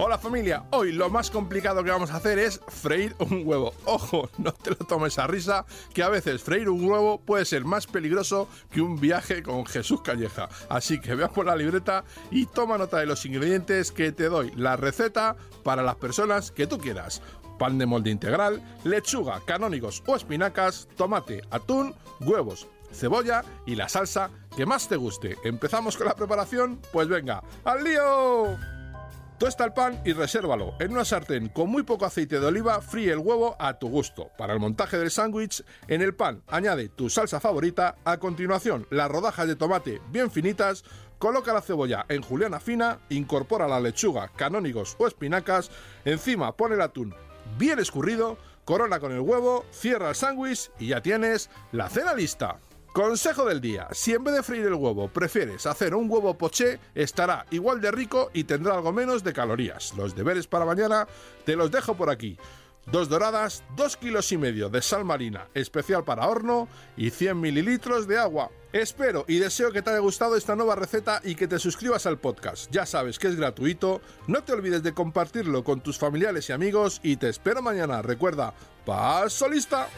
Hola familia, hoy lo más complicado que vamos a hacer es freír un huevo. Ojo, no te lo tomes a risa, que a veces freír un huevo puede ser más peligroso que un viaje con Jesús Calleja. Así que veas por la libreta y toma nota de los ingredientes que te doy la receta para las personas que tú quieras. Pan de molde integral, lechuga, canónigos o espinacas, tomate, atún, huevos, cebolla y la salsa que más te guste. ¿Empezamos con la preparación? Pues venga, ¡al lío! Tuesta el pan y resérvalo. En una sartén con muy poco aceite de oliva, fríe el huevo a tu gusto. Para el montaje del sándwich, en el pan añade tu salsa favorita. A continuación, las rodajas de tomate bien finitas. Coloca la cebolla en juliana fina, incorpora la lechuga, canónigos o espinacas. Encima pone el atún bien escurrido, corona con el huevo, cierra el sándwich y ya tienes la cena lista. Consejo del día, si en vez de freír el huevo prefieres hacer un huevo poché, estará igual de rico y tendrá algo menos de calorías. Los deberes para mañana te los dejo por aquí. Dos doradas, dos kilos y medio de sal marina, especial para horno, y 100 mililitros de agua. Espero y deseo que te haya gustado esta nueva receta y que te suscribas al podcast. Ya sabes que es gratuito, no te olvides de compartirlo con tus familiares y amigos y te espero mañana. Recuerda, paso lista.